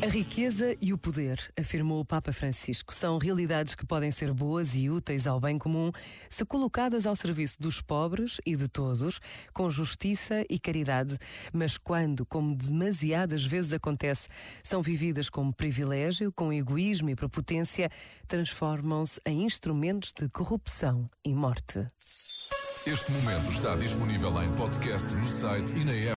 A riqueza e o poder, afirmou o Papa Francisco, são realidades que podem ser boas e úteis ao bem comum se colocadas ao serviço dos pobres e de todos, com justiça e caridade, mas quando, como demasiadas vezes acontece, são vividas como privilégio, com egoísmo e prepotência, transformam-se em instrumentos de corrupção e morte. Este momento está disponível em podcast no site e na app.